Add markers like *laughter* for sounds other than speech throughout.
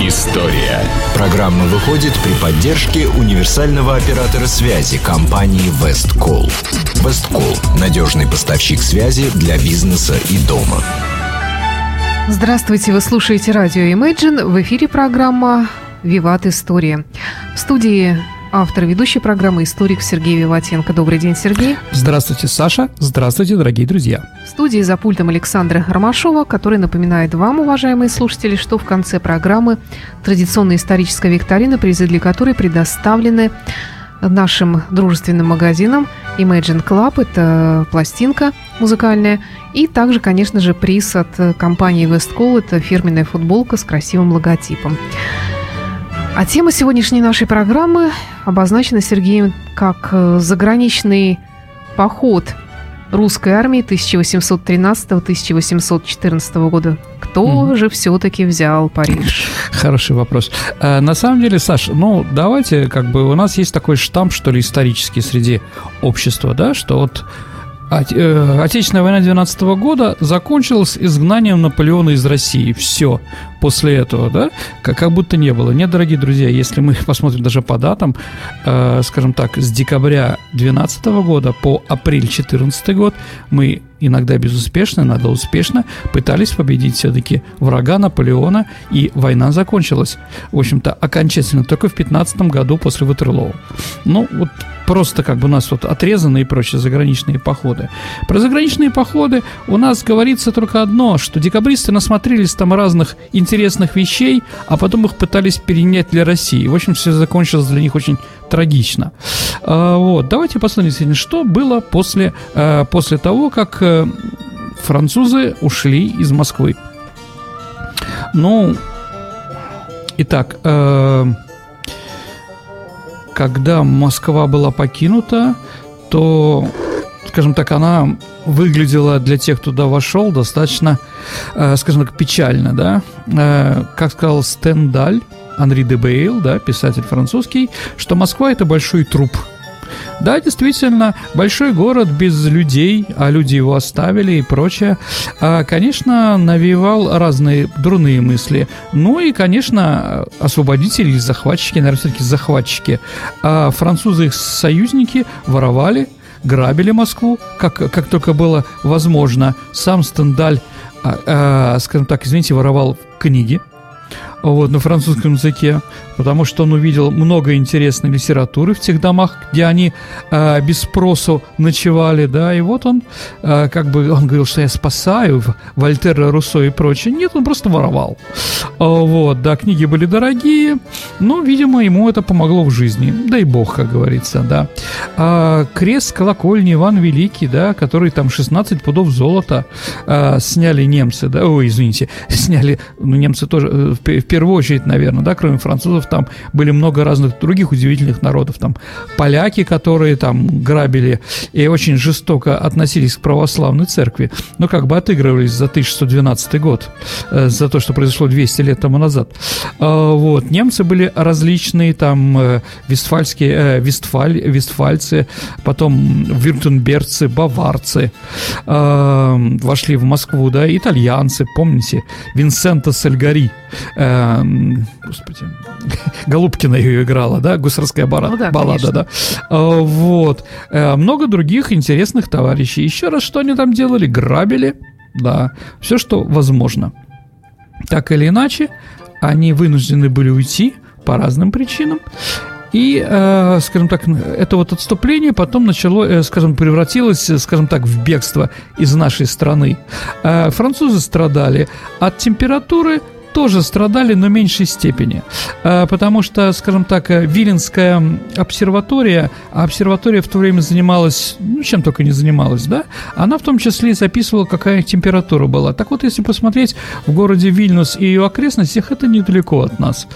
История. Программа выходит при поддержке универсального оператора связи компании Весткол. Весткол – надежный поставщик связи для бизнеса и дома. Здравствуйте, вы слушаете радио Imagine. В эфире программа «Виват. История». В студии автор ведущей программы историк Сергей Виватенко. Добрый день, Сергей. Здравствуйте, Саша. Здравствуйте, дорогие друзья. В студии за пультом Александра Ромашова, который напоминает вам, уважаемые слушатели, что в конце программы традиционная историческая викторина, призы для которой предоставлены нашим дружественным магазинам Imagine Club, это пластинка музыкальная, и также, конечно же, приз от компании Westcall, это фирменная футболка с красивым логотипом. А тема сегодняшней нашей программы обозначена Сергеем как э, заграничный поход русской армии 1813-1814 года. Кто mm. же все-таки взял Париж? Хороший вопрос. А, на самом деле, Саш, ну давайте, как бы у нас есть такой штамп, что ли, исторический среди общества, да, что вот э, Отечественная война 12 года закончилась изгнанием Наполеона из России. Все после этого, да, как, как будто не было. Нет, дорогие друзья, если мы *laughs* посмотрим даже по датам, э, скажем так, с декабря 2012 года по апрель 2014 год мы иногда безуспешно, иногда успешно пытались победить все-таки врага Наполеона, и война закончилась, в общем-то, окончательно только в 15 году после Ватерлоу. Ну, вот просто как бы у нас вот отрезаны и прочие заграничные походы. Про заграничные походы у нас говорится только одно, что декабристы насмотрелись там разных интересных вещей, а потом их пытались перенять для России. В общем, все закончилось для них очень трагично. А, вот, давайте посмотрим что было после, а, после того, как э, французы ушли из Москвы. Ну, итак, э, когда Москва была покинута, то скажем так, она выглядела для тех, кто туда вошел, достаточно, э, скажем так, печально, да. Э, как сказал Стендаль, Анри де Бейл, да, писатель французский, что Москва – это большой труп. Да, действительно, большой город без людей, а люди его оставили и прочее, а, конечно, навевал разные дурные мысли. Ну и, конечно, освободители или захватчики, наверное, все-таки захватчики. А французы их союзники воровали, грабили Москву, как, как только было возможно. Сам Стендаль, а, а, скажем так, извините, воровал книги вот, на французском языке, потому что он увидел много интересной литературы в тех домах, где они э, без спросу ночевали, да, и вот он, э, как бы, он говорил, что я спасаю Вольтера, Руссо и прочее. Нет, он просто воровал. Э, вот, да, книги были дорогие, но, видимо, ему это помогло в жизни. Дай бог, как говорится, да. А, крест колокольни Иван Великий, да, который там 16 пудов золота э, сняли немцы, да, ой, извините, *laughs* сняли, ну, немцы тоже, э, в первую очередь, наверное, да, кроме французов, там были много разных других удивительных народов, там поляки, которые там грабили и очень жестоко относились к православной церкви, но как бы отыгрывались за 1112 год, э, за то, что произошло 200 лет тому назад. Э, вот, немцы были различные, там, э, вестфальские, э, вестфаль, вестфальцы, потом вюртемберцы, баварцы вошли в Москву, да, итальянцы, помните, Винсента Сальгари, э, господи, *laughs* Голубкина ее играла, да, гусарская бара, ну, да, баллада, да. А, вот. Э, много других интересных товарищей. Еще раз, что они там делали? Грабили, да, все, что возможно. Так или иначе, они вынуждены были уйти по разным причинам. И, э, скажем так, это вот отступление потом начало, э, скажем, превратилось, скажем так, в бегство из нашей страны. Э, французы страдали от температуры, тоже страдали, но в меньшей степени. А, потому что, скажем так, э, Виленская обсерватория, а обсерватория в то время занималась, ну, чем только не занималась, да, она в том числе записывала, какая температура была. Так вот, если посмотреть в городе Вильнюс и ее окрестностях, это недалеко от нас.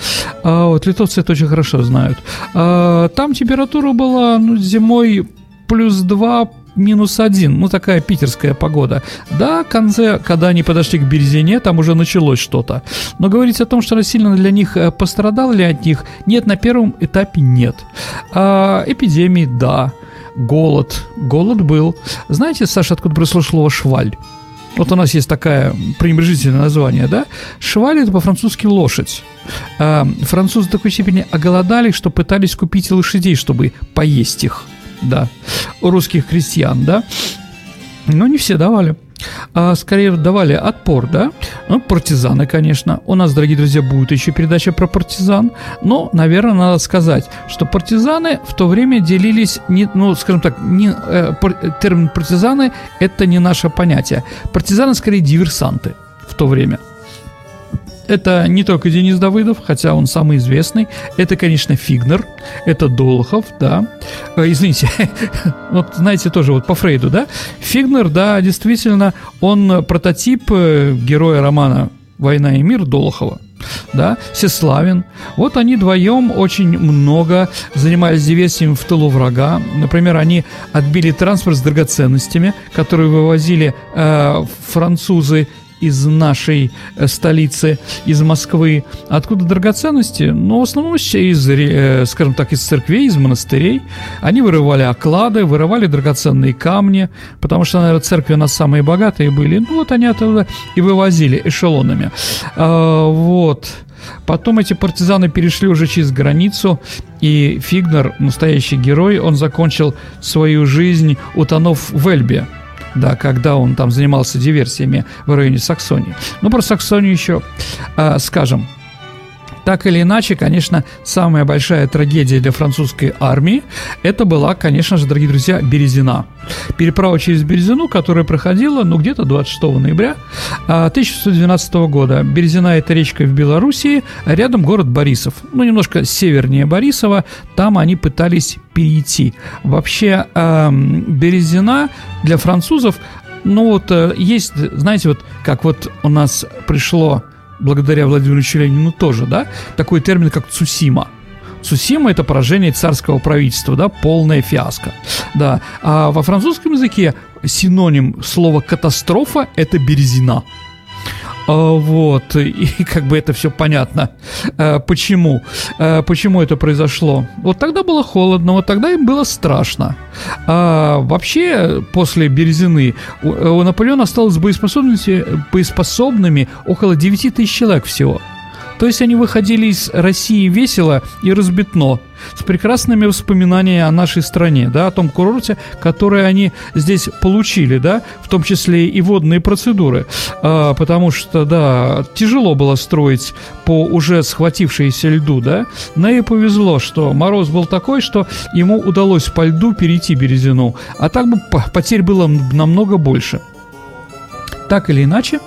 А, вот, литовцы это очень хорошо знают. А, там температура была ну, зимой плюс 2, минус один, ну такая питерская погода. Да, конце, когда они подошли к Березине, там уже началось что-то. Но говорить о том, что сильно для них э, пострадал ли от них, нет, на первом этапе нет. А, эпидемии, да. Голод. Голод был. Знаете, Саша, откуда произошло слово «шваль»? вот у нас есть такое пренебрежительное название, да, шваль это по-французски лошадь. А, французы до такой степени оголодали, что пытались купить лошадей, чтобы поесть их, да, русских крестьян, да, но не все давали а скорее давали отпор, да? Ну, партизаны, конечно. У нас, дорогие друзья, будет еще передача про партизан. Но, наверное, надо сказать, что партизаны в то время делились, не, ну, скажем так, не, э, термин партизаны – это не наше понятие. Партизаны, скорее, диверсанты в то время – это не только Денис Давыдов, хотя он самый известный. Это, конечно, Фигнер, это Долохов, да. Э, извините, *laughs* вот знаете тоже вот по Фрейду, да. Фигнер, да, действительно, он прототип э, героя романа «Война и мир» Долохова да, Сеславин. Вот они вдвоем очень много занимались диверсиями в тылу врага. Например, они отбили транспорт с драгоценностями, которые вывозили э, французы из нашей э, столицы, из Москвы. Откуда драгоценности? Ну, в основном из, э, скажем так, из церквей, из монастырей. Они вырывали оклады, вырывали драгоценные камни, потому что, наверное, церкви у нас самые богатые были. Ну, вот они оттуда и вывозили эшелонами. А, вот. Потом эти партизаны перешли уже через границу, и Фигнер, настоящий герой, он закончил свою жизнь, утонув в Эльбе да, когда он там занимался диверсиями в районе Саксонии. Ну, про Саксонию еще э, скажем. Так или иначе, конечно, самая большая трагедия для французской армии это была, конечно же, дорогие друзья, Березина. Переправа через Березину, которая проходила, ну, где-то 26 ноября 1612 а, года. Березина – это речка в Белоруссии, рядом город Борисов. Ну, немножко севернее Борисова, там они пытались перейти. Вообще, э, Березина для французов ну вот э, есть, знаете, вот как вот у нас пришло благодаря Владимиру Ленину тоже, да, такой термин, как Цусима. Цусима – это поражение царского правительства, да, полная фиаско. Да. А во французском языке синоним слова «катастрофа» – это «березина». А, вот, и *laughs* как бы это все понятно. А, почему? А, почему это произошло? Вот тогда было холодно, вот тогда им было страшно. А вообще, после Березины у Наполеона осталось боеспособными около 9 тысяч человек всего – то есть они выходили из России весело и разбитно, с прекрасными воспоминаниями о нашей стране, да, о том курорте, который они здесь получили, да, в том числе и водные процедуры, а, потому что, да, тяжело было строить по уже схватившейся льду, да, но и повезло, что мороз был такой, что ему удалось по льду перейти Березину, а так бы потерь было намного больше. Так или иначе,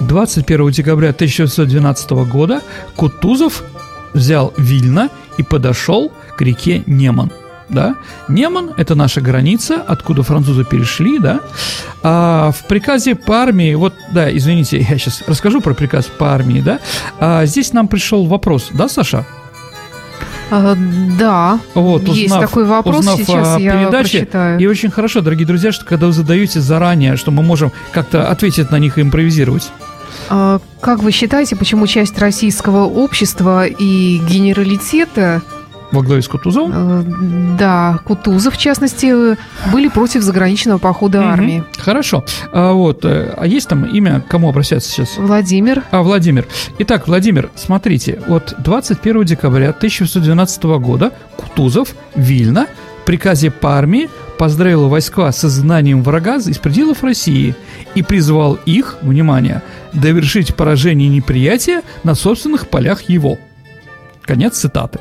21 декабря 1912 года Кутузов взял Вильно и подошел к реке Неман. Да? Неман – это наша граница, откуда французы перешли, да. А в приказе по армии, вот, да, извините, я сейчас расскажу про приказ по армии, да. А здесь нам пришел вопрос, да, Саша? А, да, вот, узнав, есть такой вопрос, узнав сейчас я передаче, прочитаю. И очень хорошо, дорогие друзья, что когда вы задаете заранее, что мы можем как-то ответить на них и импровизировать. А, как вы считаете, почему часть российского общества и генералитета во главе с Кутузовым? Э, да, Кутузов, в частности, были против заграничного похода угу. армии. Хорошо. А, вот, э, а есть там имя, кому обращаться сейчас? Владимир. А, Владимир. Итак, Владимир, смотрите, вот 21 декабря 1912 года Кутузов, Вильна, в приказе по армии поздравил войска с изгнанием врага из пределов России и призвал их, внимание, довершить поражение неприятия на собственных полях его – Конец цитаты.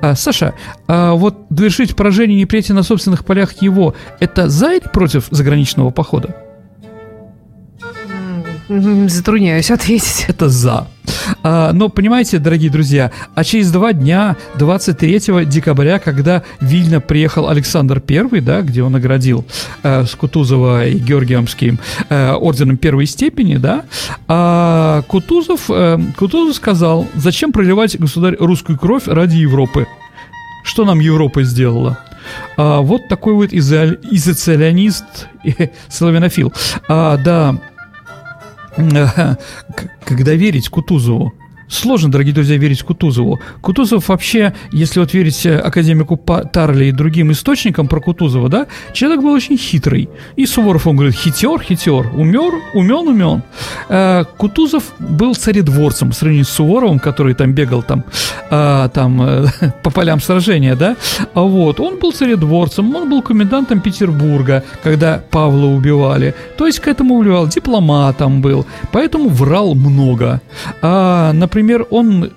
А, Саша, а вот довершить поражение неприятия на собственных полях его – это за или против заграничного похода? Затрудняюсь ответить. *laughs* Это за. А, но понимаете, дорогие друзья, а через два дня, 23 декабря, когда Вильно приехал Александр I, да, где он наградил э, Кутузова и Георгиевским э, орденом первой степени, да, а Кутузов, э, Кутузов сказал, зачем проливать, государь, русскую кровь ради Европы? Что нам Европа сделала? А, вот такой вот изо- изоциалионист и *laughs* славянофил. А, да, *laughs* когда верить Кутузову, сложно, дорогие друзья, верить Кутузову. Кутузов вообще, если вот верить э, академику Тарли и другим источникам про Кутузова, да, человек был очень хитрый. И Суворов, он говорит, хитер, хитер, умер, умен, умен. Э, Кутузов был царедворцем в сравнении с Суворовым, который там бегал там, э, там *laughs* по полям сражения, да. Вот, он был царедворцем, он был комендантом Петербурга, когда Павла убивали. То есть к этому убивал, дипломатом был, поэтому врал много. А, например, он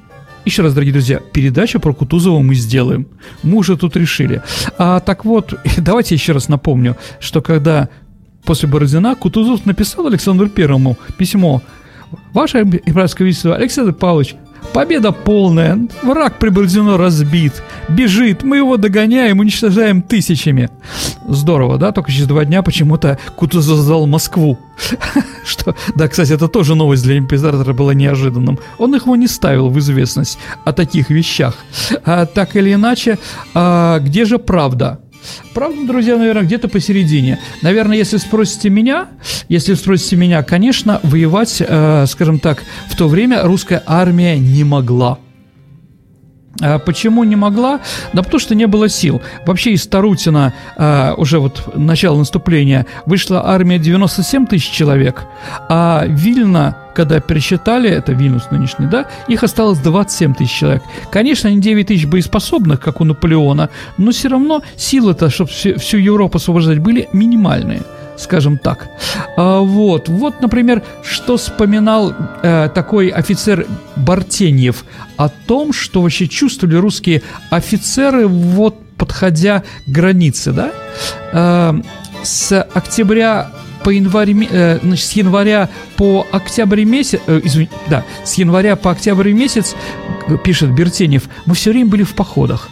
еще раз, дорогие друзья, передачу про Кутузова мы сделаем. Мы уже тут решили. А, так вот, *laughs* давайте еще раз напомню, что когда после Бородина Кутузов написал Александру Первому письмо «Ваше императорское величество, Александр Павлович, Победа полная. Враг при разбит. Бежит. Мы его догоняем, уничтожаем тысячами. Здорово, да? Только через два дня почему-то Кутузов сдал Москву. *laughs* Что, да, кстати, это тоже новость для императора была неожиданным. Он их его не ставил в известность о таких вещах. А, так или иначе, а, где же правда? Правда, друзья, наверное, где-то посередине. Наверное, если спросите меня, если спросите меня, конечно, воевать, э, скажем так, в то время русская армия не могла. А почему не могла? Да потому что не было сил. Вообще из Тарутина а, уже вот начало наступления вышла армия 97 тысяч человек, а Вильна, когда пересчитали, это Вильнюс нынешний, да, их осталось 27 тысяч человек. Конечно, не 9 тысяч боеспособных, как у Наполеона, но все равно силы-то, чтобы всю Европу освобождать, были минимальные скажем так. А, вот, вот, например, что вспоминал э, такой офицер Бартеньев о том, что вообще чувствовали русские офицеры, вот подходя к границе, да? Э, с октября по январь, э, значит, с января по октябрь месяц, э, извини, да, с января по октябрь месяц, пишет Бертенев, мы все время были в походах.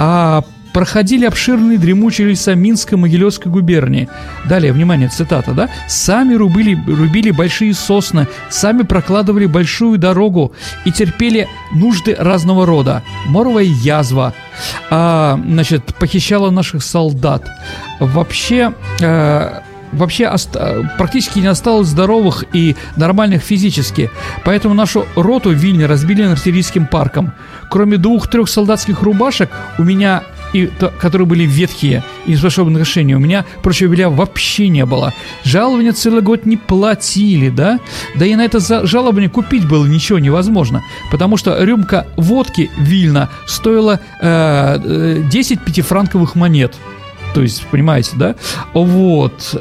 А проходили обширные дремучие леса Минской Могилевской губернии. Далее, внимание, цитата, да? «Сами рубили, рубили большие сосны, сами прокладывали большую дорогу и терпели нужды разного рода. Моровая язва, а, значит, похищала наших солдат. Вообще, а, вообще практически не осталось здоровых и нормальных физически. Поэтому нашу роту в Вильне разбили артиллерийским парком. Кроме двух-трех солдатских рубашек, у меня и то, которые были ветхие и не способны к решению. У меня прочего белья вообще не было. Жалования целый год не платили, да? Да и на это жалование купить было ничего невозможно, потому что рюмка водки Вильна стоила э, 10 пятифранковых монет. То есть, понимаете, да? Вот.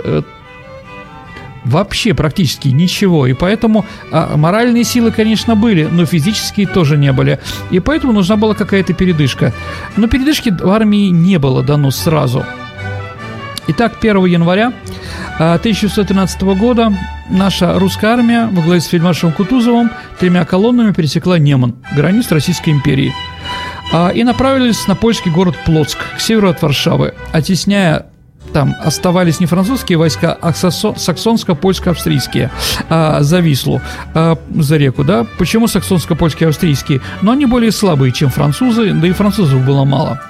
Вообще практически ничего. И поэтому а, моральные силы, конечно, были, но физические тоже не были. И поэтому нужна была какая-то передышка. Но передышки в армии не было дано сразу. Итак, 1 января 1913 а, года наша русская армия во главе с фельдмаршалом Кутузовым тремя колоннами пересекла Неман, границу Российской империи, а, и направились на польский город Плотск, к северу от Варшавы, оттесняя там оставались не французские войска, а саксонско-польско-австрийские а, за Вислу, а, за реку, да. Почему саксонско-польские австрийские? Но они более слабые, чем французы, да и французов было мало.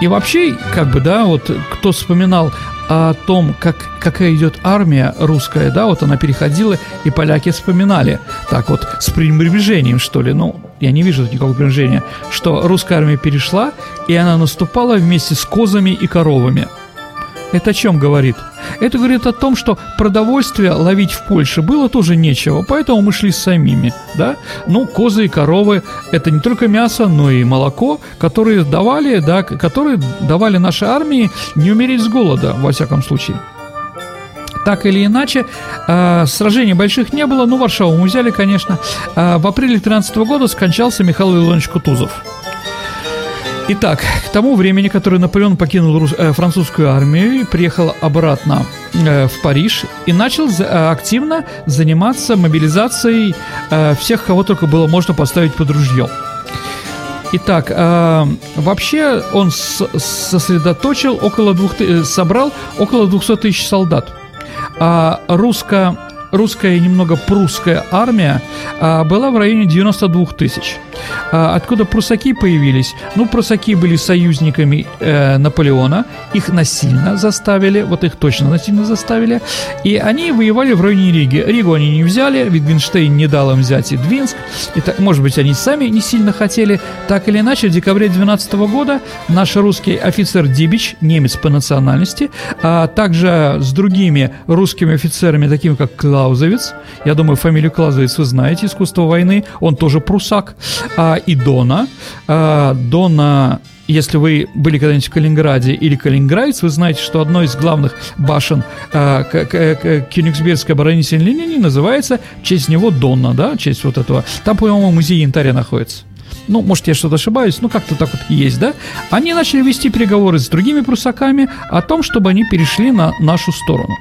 И вообще, как бы, да, вот кто вспоминал о том, как, какая идет армия русская, да, вот она переходила, и поляки вспоминали, так вот, с пренебрежением, что ли, ну, я не вижу никакого пренебрежения, что русская армия перешла, и она наступала вместе с козами и коровами – это о чем говорит? Это говорит о том, что продовольствие ловить в Польше было тоже нечего, поэтому мы шли самими, да? Ну, козы и коровы – это не только мясо, но и молоко, которые давали, да, которые давали нашей армии не умереть с голода, во всяком случае. Так или иначе, э, сражений больших не было, но Варшаву мы взяли, конечно. Э, в апреле 13 года скончался Михаил Иванович Кутузов. Итак, к тому времени, который Наполеон покинул рус... э, французскую армию и приехал обратно в Париж и начал активно заниматься мобилизацией всех, кого только было можно поставить под ружье. Итак, вообще он сосредоточил около двух... Собрал около 200 тысяч солдат. А русско русская и немного прусская армия а, была в районе 92 тысяч. А, откуда прусаки появились? Ну, прусаки были союзниками э, Наполеона, их насильно заставили, вот их точно насильно заставили, и они воевали в районе Риги. Ригу они не взяли, Витгенштейн не дал им взять и Двинск, и так, может быть, они сами не сильно хотели. Так или иначе, в декабре 12 года наш русский офицер Дибич, немец по национальности, а также с другими русскими офицерами, такими как Клаузовец, я думаю, фамилию Клаузовец вы знаете, искусство войны, он тоже прусак, а, и Дона. А, Дона если вы были когда-нибудь в Калининграде или Калининградец, вы знаете, что одной из главных башен э, Кёнигсбергской оборонительной линии называется в честь него Донна, да, в честь вот этого. Там, по-моему, музей янтаря находится. Ну, может, я что-то ошибаюсь, ну, как-то так вот есть, да? Они начали вести переговоры с другими прусаками о том, чтобы они перешли на нашу сторону.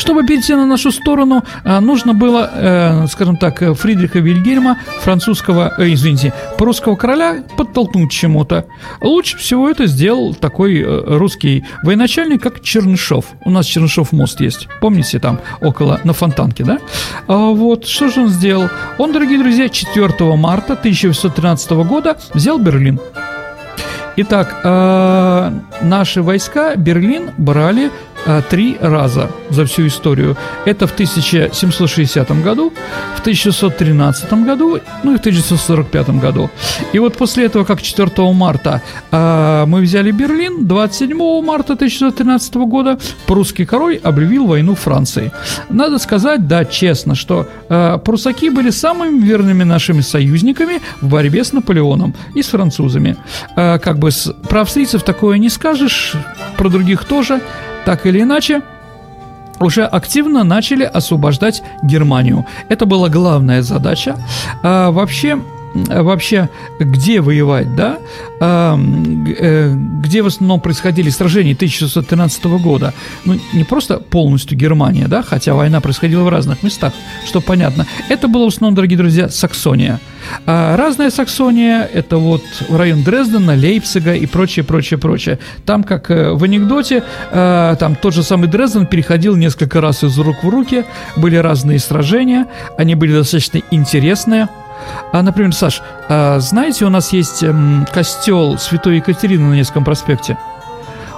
Чтобы перейти на нашу сторону, э, нужно было, э, скажем так, Фридриха Вильгельма, французского, э, извините, прусского короля, подтолкнуть чему-то. Лучше всего это сделал такой русский военачальник, как Чернышов. У нас Чернышов мост есть, помните, там около, на Фонтанке, да? А вот, что же он сделал? Он, дорогие друзья, 4 марта 1913 года взял Берлин. Итак, наши войска Берлин брали три раза за всю историю. Это в 1760 году, в 1613 году, ну и в 1645 году. И вот после этого, как 4 марта э, мы взяли Берлин, 27 марта 1613 года прусский король объявил войну Франции. Надо сказать, да, честно, что э, прусаки были самыми верными нашими союзниками в борьбе с Наполеоном и с французами. Э, как бы с, про австрийцев такое не скажешь, про других тоже так или иначе, уже активно начали освобождать Германию. Это была главная задача. А, вообще, вообще, где воевать, да, а, э, где в основном происходили сражения 1613 года, ну, не просто полностью Германия, да, хотя война происходила в разных местах, что понятно, это было в основном, дорогие друзья, Саксония. А разная Саксония – это вот район Дрездена, Лейпцига и прочее, прочее, прочее. Там, как э, в анекдоте, э, там тот же самый Дрезден переходил несколько раз из рук в руки, были разные сражения, они были достаточно интересные – а, например, Саш, а, знаете, у нас есть м, костел Святой Екатерины на Невском проспекте.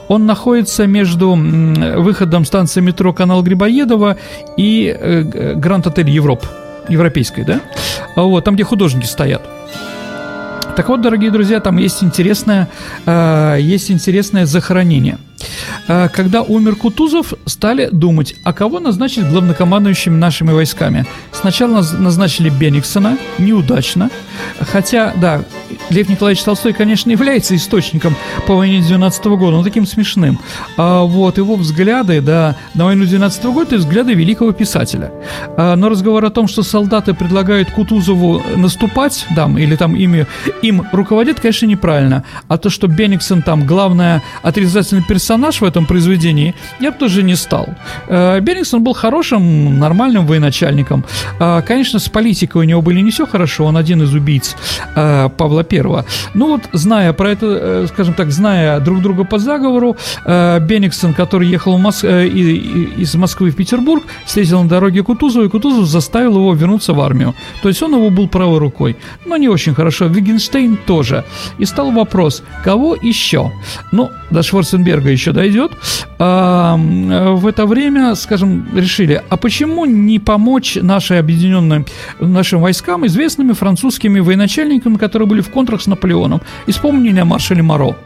Он находится между выходом станции метро Канал Грибоедова и э, Гранд Отель Европ, европейской, да? А вот, там, где художники стоят. Так вот, дорогие друзья, там есть интересное, э, есть интересное захоронение – когда умер Кутузов, стали думать, а кого назначить главнокомандующим нашими войсками. Сначала назначили Бениксона, неудачно. Хотя, да, Лев Николаевич Толстой, конечно, является источником по войне 12 года, но таким смешным. А вот его взгляды, да, на войну 12 года, это взгляды великого писателя. А, но разговор о том, что солдаты предлагают Кутузову наступать, да, или там ими, им руководит, конечно, неправильно. А то, что Бениксон там главное отрицательный персонаж в этом произведении, я бы тоже не стал. А, Бениксон был хорошим, нормальным военачальником. А, конечно, с политикой у него были не все хорошо, он один из убийц а, Павла Первого. Ну вот, зная про это, э, скажем так, зная друг друга по заговору, э, Бениксон, который ехал в Мос... Э, из Москвы в Петербург, встретил на дороге Кутузова, и Кутузов заставил его вернуться в армию. То есть он его был правой рукой. Но не очень хорошо. Вигенштейн тоже. И стал вопрос, кого еще? Ну, до Шварценберга еще дойдет. А, в это время, скажем, решили, а почему не помочь нашей объединенной, нашим войскам известными французскими военачальниками, которые были в контрах с Наполеоном, и вспомнили о маршале Моро.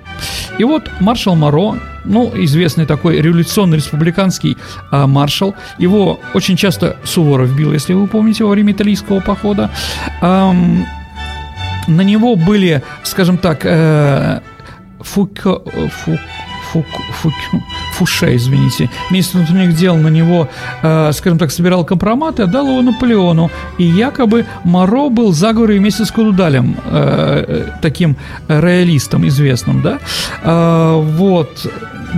И вот маршал Моро, ну, известный такой революционный республиканский а, маршал, его очень часто Суворов бил, если вы помните, во время итальянского похода. А, на него были, скажем так, э, Фуко, Фуко Фук, Фук, Фуше, извините, министр внутренних дел на него, э, скажем так, собирал компроматы, отдал его Наполеону. И якобы Моро был заговоре вместе с Кудудалем, э, таким роялистом известным, да. Э, вот.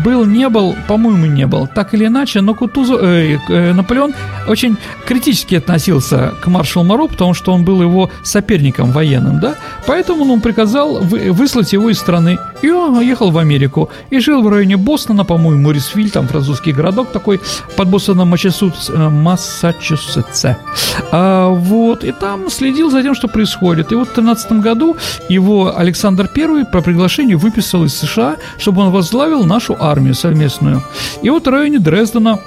Был, не был, по-моему, не был. Так или иначе, но Кутузов, э, э, Наполеон очень критически относился к маршалу Моро, потому что он был его соперником военным, да, поэтому он приказал вы, выслать его из страны. И он уехал в Америку и жил в районе Бостона, по-моему, Моррисвиль, там французский городок такой, под Бостоном, э, Массачусетсе. А, вот, и там следил за тем, что происходит. И вот в 13 году его Александр I по приглашению выписал из США, чтобы он возглавил нашу совместную. И вот в районе Дрездена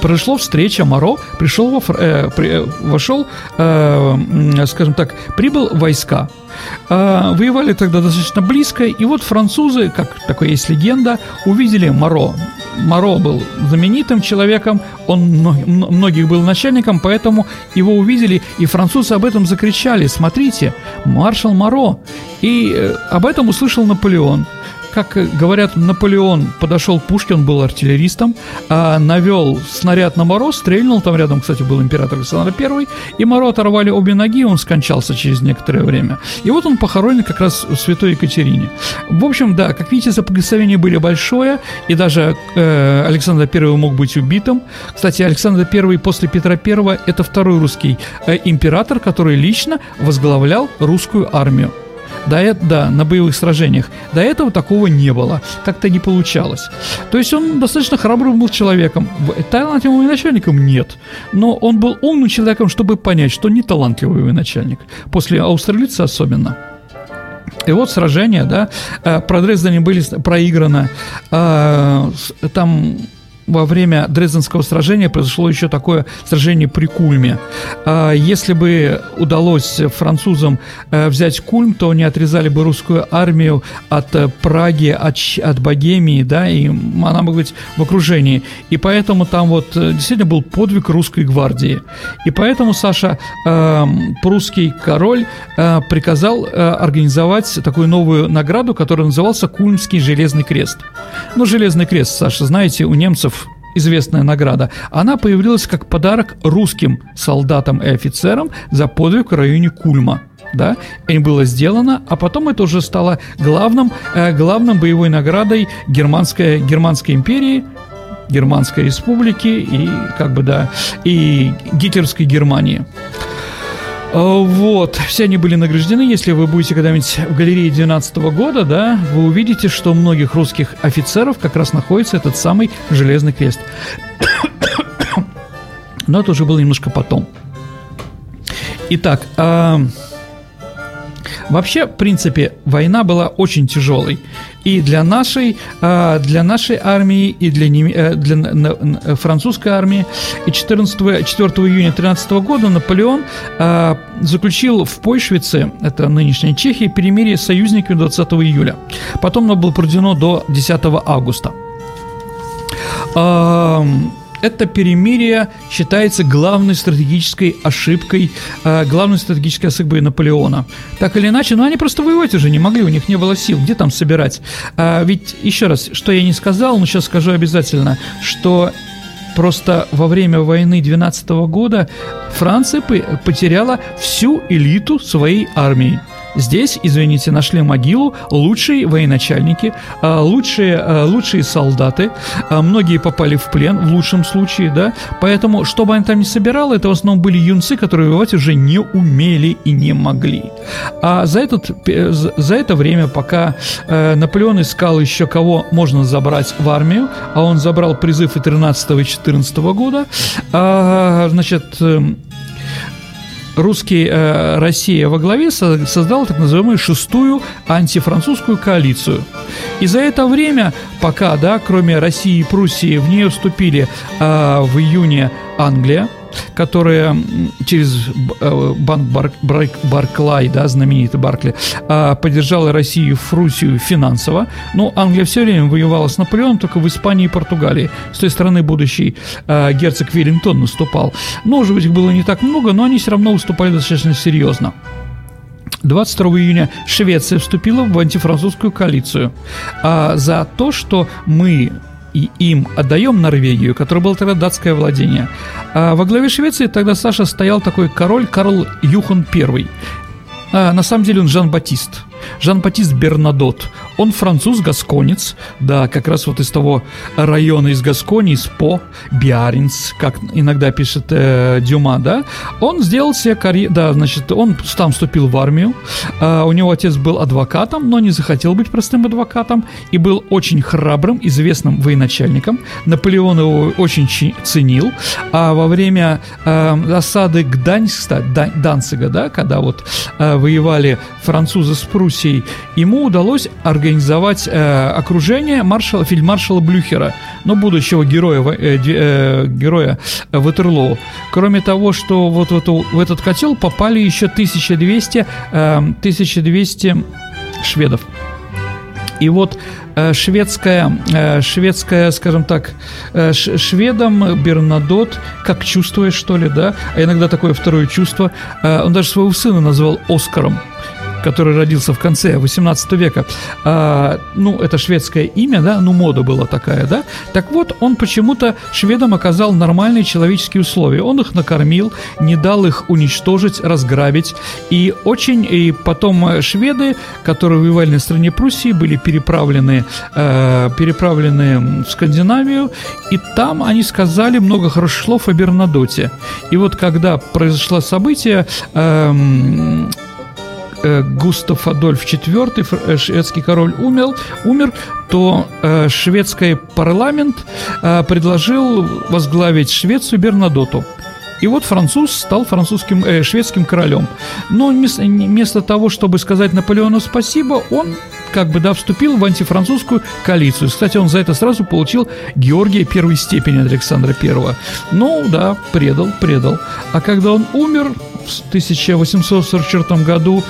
произошла встреча, Моро пришел во, э, при, э, вошел, э, скажем так, прибыл войска. Э, воевали тогда достаточно близко, и вот французы, как такая есть легенда, увидели Моро. Моро был знаменитым человеком, он многих был начальником, поэтому его увидели, и французы об этом закричали, смотрите, маршал Моро. И э, об этом услышал Наполеон как говорят, Наполеон подошел к пушке, он был артиллеристом, а навел снаряд на Моро, стрельнул, там рядом, кстати, был император Александр I, и Моро оторвали обе ноги, он скончался через некоторое время. И вот он похоронен как раз в Святой Екатерине. В общем, да, как видите, соприкосновение были большое, и даже э, Александр I мог быть убитым. Кстати, Александр I после Петра I это второй русский э, император, который лично возглавлял русскую армию. До, да, на боевых сражениях. До этого такого не было. Как-то не получалось. То есть он достаточно храбрым был человеком. Талантливым начальником нет. Но он был умным человеком, чтобы понять, что не талантливый начальник. После австралийца особенно. И вот сражения, да, э, про Дрездене были проиграны. Э, там во время Дрезденского сражения произошло еще такое сражение при Кульме. А, если бы удалось французам э, взять Кульм, то они отрезали бы русскую армию от э, Праги, от, от Богемии, да, и она могла быть в окружении. И поэтому там вот э, действительно был подвиг русской гвардии. И поэтому, Саша, прусский король приказал организовать такую новую награду, которая назывался Кульмский железный крест. Ну, железный крест, Саша, знаете, у немцев известная награда, она появилась как подарок русским солдатам и офицерам за подвиг в районе Кульма да, и было сделано, а потом это уже стало главным, э, главным боевой наградой германской, германской империи, Германской республики и, как бы, да, и гитлерской Германии. Э, вот, все они были награждены. Если вы будете когда-нибудь в галерее 12 года, да, вы увидите, что у многих русских офицеров как раз находится этот самый железный крест. *coughs* Но это уже было немножко потом. Итак, э, вообще, в принципе, война была очень тяжелой и для нашей, а, для нашей армии, и для, э, для французской армии. И 14, 4 июня 13 года Наполеон а, заключил в Пойшвице, это нынешняя Чехия, перемирие с союзниками 20 июля. Потом оно было продлено до 10 августа это перемирие считается главной стратегической ошибкой, э, главной стратегической ошибкой Наполеона. Так или иначе, но они просто воевать уже не могли, у них не было сил, где там собирать. А ведь, еще раз, что я не сказал, но сейчас скажу обязательно, что Просто во время войны 12 года Франция потеряла всю элиту своей армии. Здесь, извините, нашли могилу лучшие военачальники, а, лучшие, а, лучшие солдаты. А, многие попали в плен, в лучшем случае, да. Поэтому, что бы они там ни собирали, это в основном были юнцы, которые воевать уже не умели и не могли. А за, этот, за это время, пока Наполеон искал еще кого можно забрать в армию, а он забрал призыв и 13 и 14 года, значит, эм, русский э, Россия во главе создала так называемую шестую антифранцузскую коалицию. И за это время, пока, да, кроме России и Пруссии, в нее вступили э, в июне Англия, которая через э, банк Бар, Бар, Барклай, да, знаменитый Баркли, а, поддержала Россию, Фрусию финансово. Но Англия все время воевала с Наполеоном, только в Испании и Португалии. С той стороны будущий а, герцог Веллингтон наступал. Может быть, их было не так много, но они все равно выступали достаточно серьезно. 22 июня Швеция вступила в антифранцузскую коалицию а, за то, что мы и им отдаем Норвегию, которая была тогда датское владение. А во главе Швеции тогда Саша стоял такой король Карл Юхан I. А, на самом деле он Жан-Батист. Жан-Батист Бернадот. Он француз-гасконец, да, как раз вот из того района из Гаскони, из По, Биаринс, как иногда пишет э, Дюма, да. Он сделал себе карьеру, да, значит, он там вступил в армию. Э, у него отец был адвокатом, но не захотел быть простым адвокатом и был очень храбрым, известным военачальником. Наполеон его очень ценил. А во время э, осады Гданьска, Данцига, да, когда вот э, воевали французы с Пруссией, ему удалось организовать э, окружение маршала, фельдмаршала Блюхера, но ну, будущего героя, э, э, героя Ватерлоу. Кроме того, что вот в, эту, в этот котел попали еще 1200, э, 1200 шведов. И вот э, шведская, э, шведская, скажем так, э, шведом Бернадот, как чувствуешь, что ли, да, а иногда такое второе чувство, он даже своего сына назвал Оскаром который родился в конце 18 века, а, ну, это шведское имя, да, ну, мода была такая, да, так вот, он почему-то шведам оказал нормальные человеческие условия. Он их накормил, не дал их уничтожить, разграбить, и очень, и потом шведы, которые воевали на стороне Пруссии, были переправлены, э, переправлены в Скандинавию, и там они сказали много хороших слов о Бернадоте. И вот когда произошло событие, э, э, Густав Адольф IV, э, шведский король, умер, умер то э, шведский парламент э, предложил возглавить Швецию Бернадоту. И вот француз стал французским, э, шведским королем. Но вместо, вместо того, чтобы сказать Наполеону спасибо, он как бы, да, вступил в антифранцузскую коалицию. Кстати, он за это сразу получил Георгия первой степени Александра Первого. Ну, да, предал, предал. А когда он умер, в 1844 году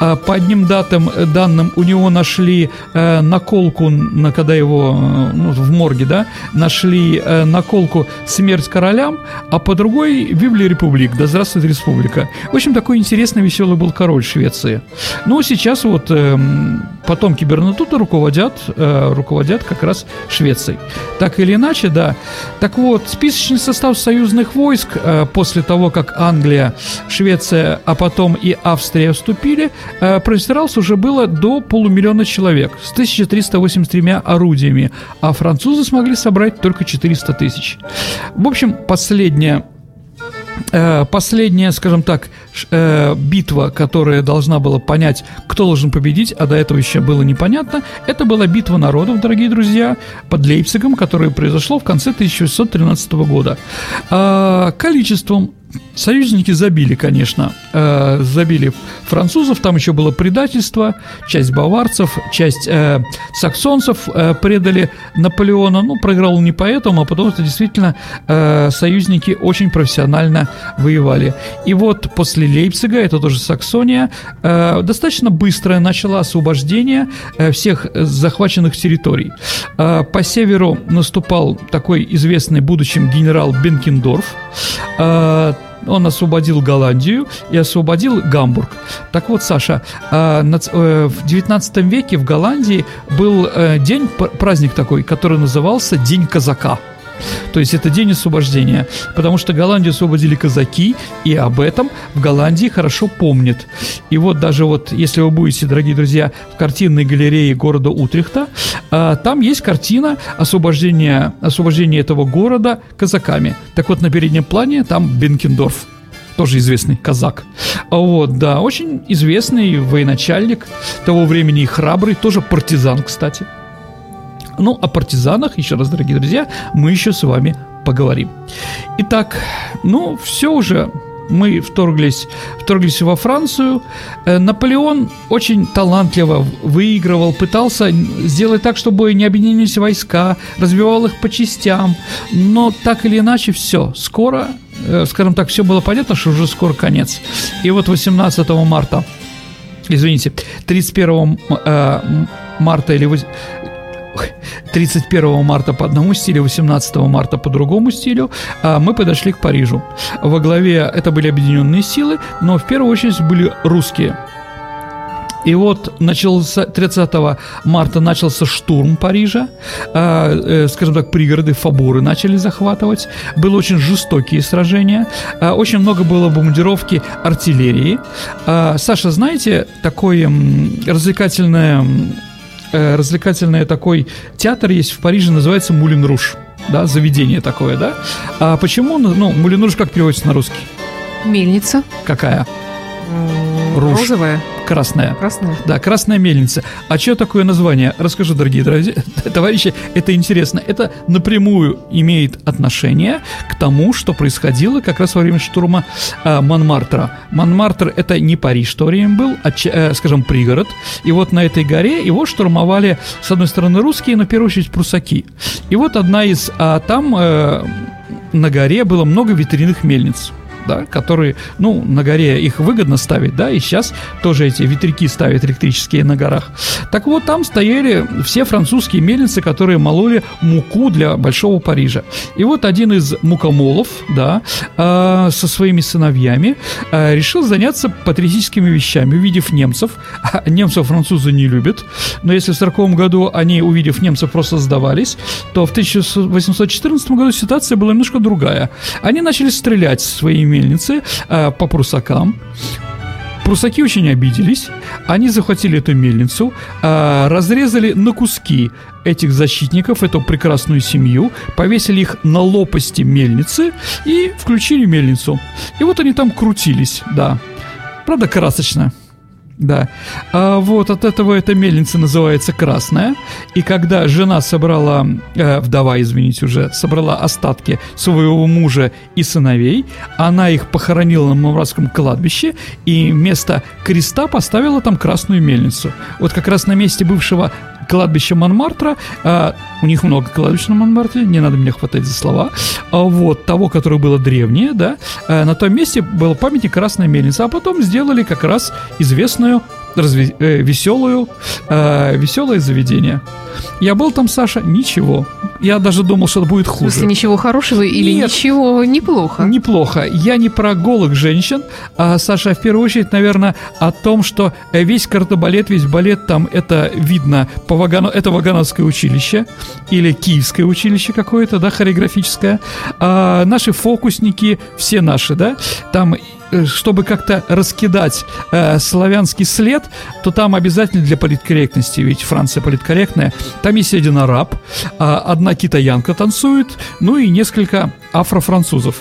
а, по одним датам, э, данным у него нашли э, наколку, на, когда его э, ну, в морге, да, нашли наколку «Смерть королям», а по другой «Библия Републик», «Да здравствует республика». В общем, такой интересный, веселый был король Швеции. Ну, сейчас вот потомки Бернатута руководят, руководят как раз Швецией. Так или иначе, да. Так вот, списочный состав союзных войск после того, как Англия, Швеция, а потом и Австрия вступили, э, простирался уже было до полумиллиона человек с 1383 орудиями, а французы смогли собрать только 400 тысяч. В общем, последняя э, последняя, скажем так, э, битва, которая должна была понять, кто должен победить, а до этого еще было непонятно, это была битва народов, дорогие друзья, под Лейпцигом, которая произошло в конце 1813 года. А, количеством Союзники забили, конечно, э, забили французов, там еще было предательство, часть баварцев, часть э, саксонцев э, предали Наполеона, ну, проиграл не поэтому, а потому что действительно э, союзники очень профессионально воевали. И вот после Лейпцига, это тоже Саксония, э, достаточно быстрое начало освобождение э, всех захваченных территорий. Э, по северу наступал такой известный будущим генерал Бенкендорф, э, он освободил Голландию и освободил Гамбург. Так вот, Саша, а, э, в 19 веке в Голландии был э, день, праздник такой, который назывался День казака. То есть это день освобождения, потому что Голландию освободили казаки, и об этом в Голландии хорошо помнят. И вот даже вот, если вы будете, дорогие друзья, в картинной галерее города Утрехта, а, там есть картина освобождения, освобождения этого города казаками. Так вот, на переднем плане там Бенкендорф тоже известный казак. Вот, да, очень известный военачальник того времени и храбрый, тоже партизан, кстати. Ну, о партизанах, еще раз, дорогие друзья, мы еще с вами поговорим. Итак, ну, все уже мы вторглись, вторглись во Францию. Э, Наполеон очень талантливо выигрывал, пытался сделать так, чтобы не объединились войска, разбивал их по частям, но так или иначе все, скоро, э, скажем так, все было понятно, что уже скоро конец. И вот 18 марта, извините, 31 э, марта или 31 марта по одному стилю, 18 марта по другому стилю, а мы подошли к Парижу. Во главе это были объединенные силы, но в первую очередь были русские. И вот начался 30 марта начался штурм Парижа, э, э, скажем так, пригороды, фаборы начали захватывать. Были очень жестокие сражения, э, очень много было бомбардировки артиллерии. Э, Саша, знаете, такое развлекательное, э, развлекательное такой театр есть в Париже, называется Мулин Руш, да, заведение такое, да. А почему, ну, Мулин Руш как переводится на русский? Мельница. Какая? Руж. Розовая. Красная. Красная. Да, красная мельница. А что такое название? Расскажу, дорогие друзья, *laughs* товарищи, это интересно. Это напрямую имеет отношение к тому, что происходило как раз во время штурма э, Монмартра. Монмартр это не Париж в то время был, а, э, скажем, пригород. И вот на этой горе его штурмовали, с одной стороны, русские, но в первую очередь прусаки. И вот одна из... А там э, на горе было много ветряных мельниц да, которые, ну, на горе их выгодно ставить, да, и сейчас тоже эти ветряки ставят электрические на горах. Так вот, там стояли все французские мельницы, которые мололи муку для Большого Парижа. И вот один из мукомолов, да, э, со своими сыновьями э, решил заняться патриотическими вещами, увидев немцев. А немцев французы не любят, но если в 40 году они, увидев немцев, просто сдавались, то в 1814 году ситуация была немножко другая. Они начали стрелять своими мельницы э, по прусакам. Прусаки очень обиделись, они захватили эту мельницу, э, разрезали на куски этих защитников, эту прекрасную семью, повесили их на лопасти мельницы и включили мельницу. И вот они там крутились, да. Правда, красочно. Да. А вот от этого эта мельница называется красная. И когда жена собрала, э, вдова, извините, уже собрала остатки своего мужа и сыновей, она их похоронила на Мавратском кладбище и вместо креста поставила там красную мельницу. Вот как раз на месте бывшего кладбища Монмартра, а, у них много кладбищ на Монмартре, не надо меня хватать за слова, а вот того, которое было древнее, да, а, на том месте был памятник Красная Мельница, а потом сделали как раз известную разве, э, веселую, э, веселое заведение. Я был там, Саша, ничего. Я даже думал, что это будет хуже. В смысле, ничего хорошего или Нет, ничего неплохо? Неплохо. Я не про голых женщин, а, Саша, в первую очередь, наверное, о том, что весь кардебалет, весь балет там, это видно по Вагану, это Вагановское училище или Киевское училище какое-то, да, хореографическое. А наши фокусники, все наши, да, там Э, чтобы как-то раскидать э, славянский след, то там обязательно для политкорректности, ведь Франция политкорректная, там есть один араб, э, одна китаянка танцует, ну и несколько афрофранцузов.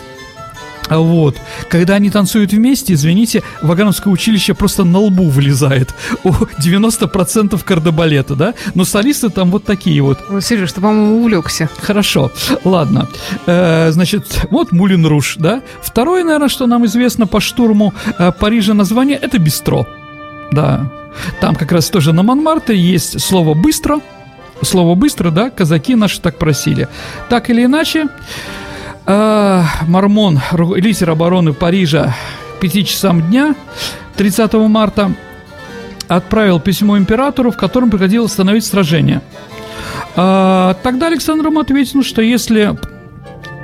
Вот. Когда они танцуют вместе, извините, Вагановское училище просто на лбу вылезает у 90% кардебалета, да? Но солисты там вот такие вот. Ой, Сереж, ты, по-моему, увлекся. Хорошо, ладно. Э, значит, вот Мулин Руш, да? Второе, наверное, что нам известно по штурму э, Парижа название, это Бистро. Да. Там как раз тоже на Монмарте есть слово «быстро». Слово «быстро», да, казаки наши так просили. Так или иначе, а, Мормон, лидер обороны Парижа, 5 часам дня, 30 марта, отправил письмо императору, в котором приходилось остановить сражение. А, тогда Александр ему ответил, что если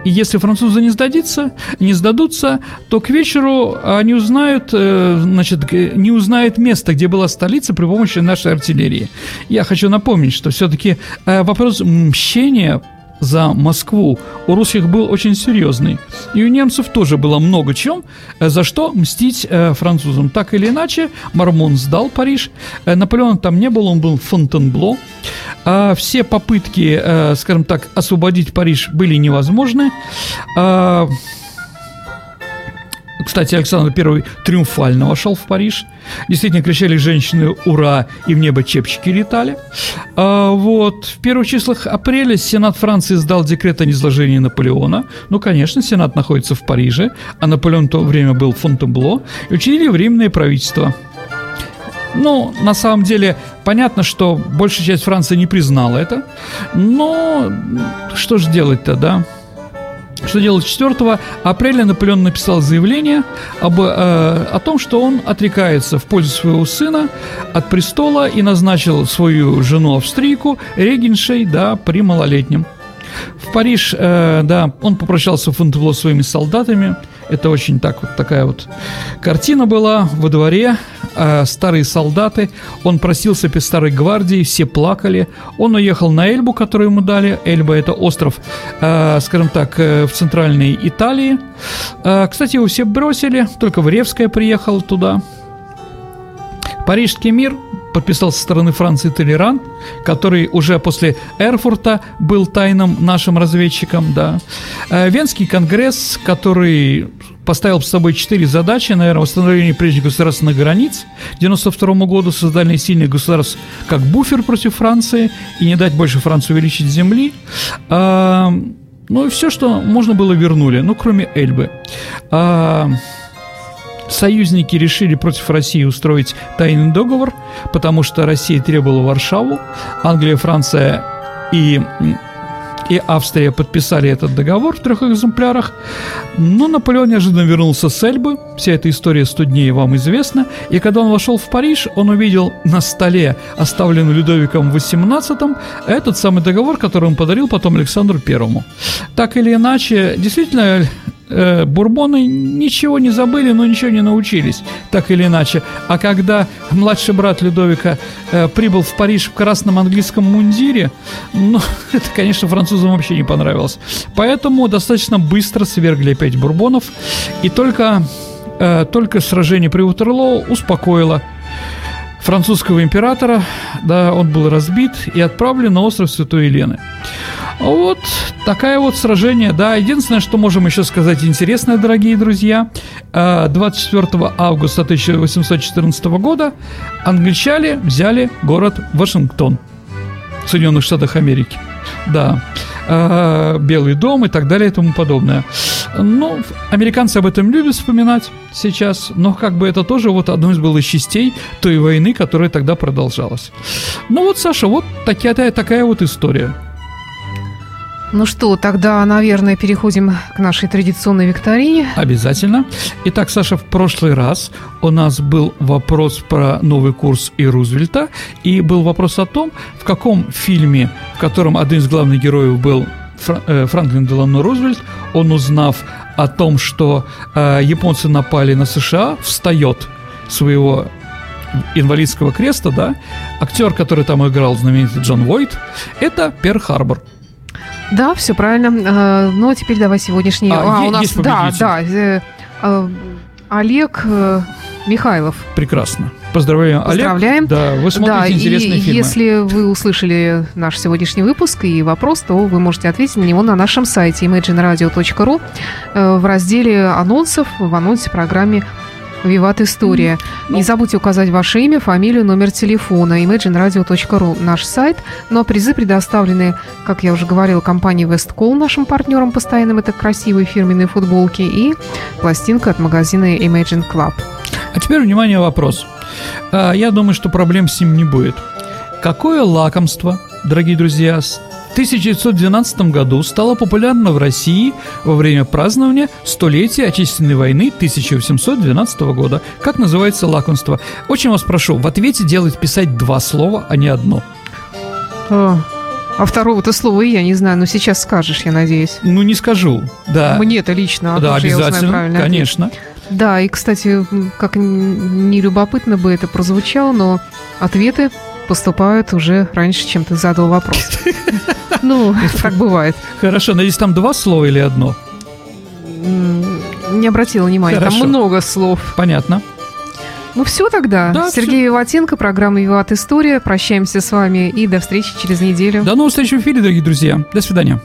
если французы не сдадутся, не сдадутся, то к вечеру они узнают, э, значит, не узнают место, где была столица при помощи нашей артиллерии. Я хочу напомнить, что все-таки э, вопрос мщения за Москву у русских был очень серьезный. И у немцев тоже было много чем, э, за что мстить э, французам. Так или иначе, Мармон сдал Париж. Э, Наполеона там не был, он был в Фонтенбло. А все попытки, скажем так, освободить Париж были невозможны. Кстати, Александр I триумфально вошел в Париж. Действительно кричали женщины «Ура!» и в небо чепчики летали. А, вот. В первых числах апреля Сенат Франции сдал декрет о низложении Наполеона. Ну, конечно, Сенат находится в Париже, а Наполеон в то время был в Фонтенбло. И учредили временное правительство. Ну, на самом деле, понятно, что большая часть Франции не признала это. Но что же делать-то, да? Что делать 4 апреля Наполеон написал заявление об, э, о том, что он отрекается в пользу своего сына от престола и назначил свою жену австрийку регеншей, да, при малолетнем. В Париж, э, да, он попрощался в Фонтебло своими солдатами. Это очень так вот такая вот картина была во дворе э, старые солдаты, он просился перед старой гвардией, все плакали. Он уехал на Эльбу, которую ему дали. Эльба – это остров, э, скажем так, э, в центральной Италии. Э, кстати, его все бросили, только Вревская приехала туда. Парижский мир подписал со стороны Франции Толеран, который уже после Эрфурта был тайным нашим разведчиком, да. Э, Венский конгресс, который поставил с собой четыре задачи, наверное, восстановление прежде государственных границ, к 92 году создание сильных государств как буфер против Франции и не дать больше Франции увеличить земли. А, ну и все, что можно было, вернули, ну, кроме Эльбы. Союзники решили против России устроить тайный договор, потому что Россия требовала Варшаву, Англия, Франция и и Австрия подписали этот договор в трех экземплярах. Но Наполеон неожиданно вернулся с Эльбы. Вся эта история 100 дней вам известна. И когда он вошел в Париж, он увидел на столе, оставленный Людовиком XVIII, этот самый договор, который он подарил потом Александру Первому. Так или иначе, действительно, э, бурбоны ничего не забыли, но ничего не научились, так или иначе. А когда младший брат Людовика э, прибыл в Париж в красном английском мундире, ну, *laughs* это, конечно, французам вообще не понравилось. Поэтому достаточно быстро свергли опять бурбонов, и только, э, только сражение при Утерлоу успокоило французского императора, да, он был разбит и отправлен на остров Святой Елены. Вот такая вот сражение, да. Единственное, что можем еще сказать интересное, дорогие друзья, 24 э, августа 1814 года англичане взяли город Вашингтон в Соединенных Штатах Америки. Да. Э, Белый дом и так далее и тому подобное. Ну, американцы об этом любят вспоминать сейчас, но как бы это тоже вот одно из было частей той войны, которая тогда продолжалась. Ну вот, Саша, вот такая, такая вот история. Ну что, тогда, наверное, переходим к нашей традиционной викторине. Обязательно. Итак, Саша, в прошлый раз у нас был вопрос про новый курс и Рузвельта, и был вопрос о том, в каком фильме, в котором один из главных героев был Франклин Делано Рузвельт, он, узнав о том, что э, японцы напали на США, встает своего инвалидского креста, да, актер, который там играл, знаменитый Джон Войт, это Пер Харбор. Да, все правильно. А, ну, а теперь давай сегодняшний... А, а у нас, да, да, э, Олег э, Михайлов. Прекрасно. Поздравляем, Поздравляем. Олег. Да, вы смотрите да, интересные и фильмы. Если вы услышали наш сегодняшний выпуск и вопрос, то вы можете ответить на него на нашем сайте imagineradio.ru э, в разделе анонсов, в анонсе программе Виват История. Ну, Не забудьте указать ваше имя, фамилию, номер телефона, imagineradio.ru, наш сайт. Ну а призы предоставлены, как я уже говорила, компанией Westcall, нашим партнером постоянным. Это красивые фирменные футболки и пластинка от магазина Imagine Club. А теперь, внимание, вопрос. А, я думаю, что проблем с ним не будет. Какое лакомство, дорогие друзья, 1912 году стала популярна в России во время празднования столетия Отечественной войны 1812 года. Как называется лакомство? Очень вас прошу, в ответе делать писать два слова, а не одно. А, а второго-то слова я не знаю, но сейчас скажешь, я надеюсь. Ну, не скажу, да. Мне-то лично, а да, обязательно, узнаю, конечно. Ответить. Да, и, кстати, как не любопытно бы это прозвучало, но ответы поступают уже раньше, чем ты задал вопрос. *laughs* Ну, так бывает. Хорошо, надеюсь, там два слова или одно? Не обратила внимания, там много слов. Понятно. Ну все тогда. Да, Сергей все. Виватенко, программа «Виват История». Прощаемся с вами и до встречи через неделю. До новых встреч в эфире, дорогие друзья. До свидания.